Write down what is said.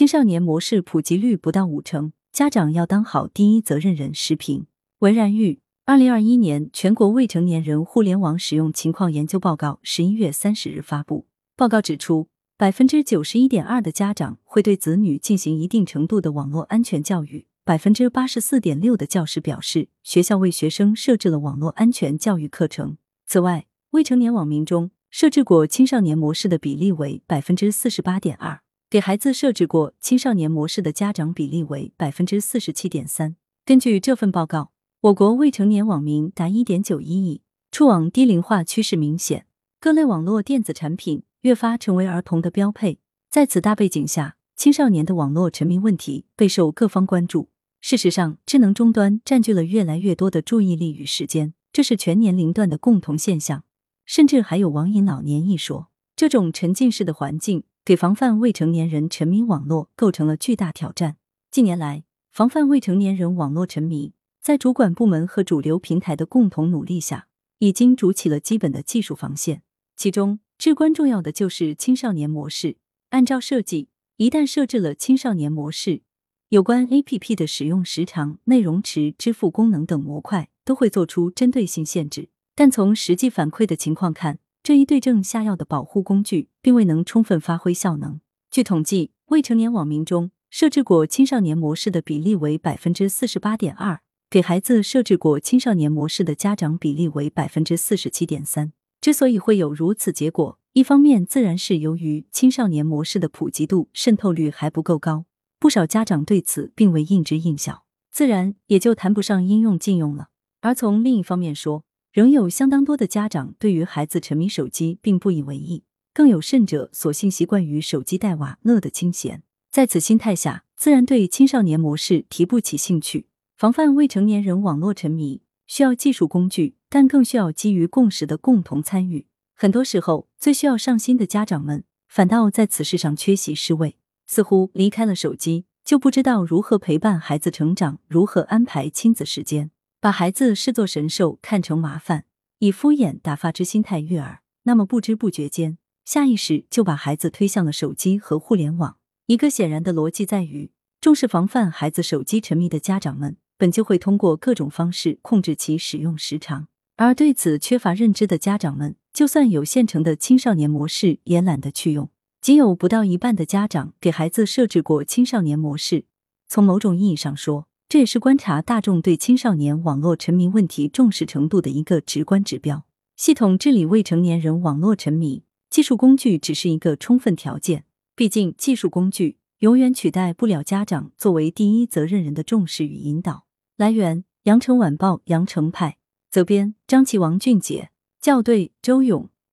青少年模式普及率不到五成，家长要当好第一责任人。时评：文然玉。二零二一年全国未成年人互联网使用情况研究报告十一月三十日发布。报告指出，百分之九十一点二的家长会对子女进行一定程度的网络安全教育，百分之八十四点六的教师表示，学校为学生设置了网络安全教育课程。此外，未成年网民中设置过青少年模式的比例为百分之四十八点二，给孩子设置过青少年模式的家长比例为百分之四十七点三。根据这份报告。我国未成年网民达一点九一亿，触网低龄化趋势明显，各类网络电子产品越发成为儿童的标配。在此大背景下，青少年的网络沉迷问题备受各方关注。事实上，智能终端占据了越来越多的注意力与时间，这是全年龄段的共同现象，甚至还有网瘾老年一说。这种沉浸式的环境，给防范未成年人沉迷网络构成了巨大挑战。近年来，防范未成年人网络沉迷。在主管部门和主流平台的共同努力下，已经筑起了基本的技术防线。其中至关重要的就是青少年模式。按照设计，一旦设置了青少年模式，有关 A P P 的使用时长、内容池、支付功能等模块都会做出针对性限制。但从实际反馈的情况看，这一对症下药的保护工具并未能充分发挥效能。据统计，未成年网民中设置过青少年模式的比例为百分之四十八点二。给孩子设置过青少年模式的家长比例为百分之四十七点三。之所以会有如此结果，一方面自然是由于青少年模式的普及度、渗透率还不够高，不少家长对此并未应知应晓，自然也就谈不上应用禁用了。而从另一方面说，仍有相当多的家长对于孩子沉迷手机并不以为意，更有甚者索性习惯于手机带娃，乐得清闲。在此心态下，自然对青少年模式提不起兴趣。防范未成年人网络沉迷需要技术工具，但更需要基于共识的共同参与。很多时候，最需要上心的家长们反倒在此事上缺席失位，似乎离开了手机就不知道如何陪伴孩子成长，如何安排亲子时间，把孩子视作神兽，看成麻烦，以敷衍打发之心态悦耳。那么不知不觉间，下意识就把孩子推向了手机和互联网。一个显然的逻辑在于，重视防范孩子手机沉迷的家长们。本就会通过各种方式控制其使用时长，而对此缺乏认知的家长们，就算有现成的青少年模式，也懒得去用。仅有不到一半的家长给孩子设置过青少年模式。从某种意义上说，这也是观察大众对青少年网络沉迷问题重视程度的一个直观指标。系统治理未成年人网络沉迷，技术工具只是一个充分条件。毕竟，技术工具永远取代不了家长作为第一责任人的重视与引导。来源：羊城晚报羊城派，责编：张琪、王俊杰，校对：周勇。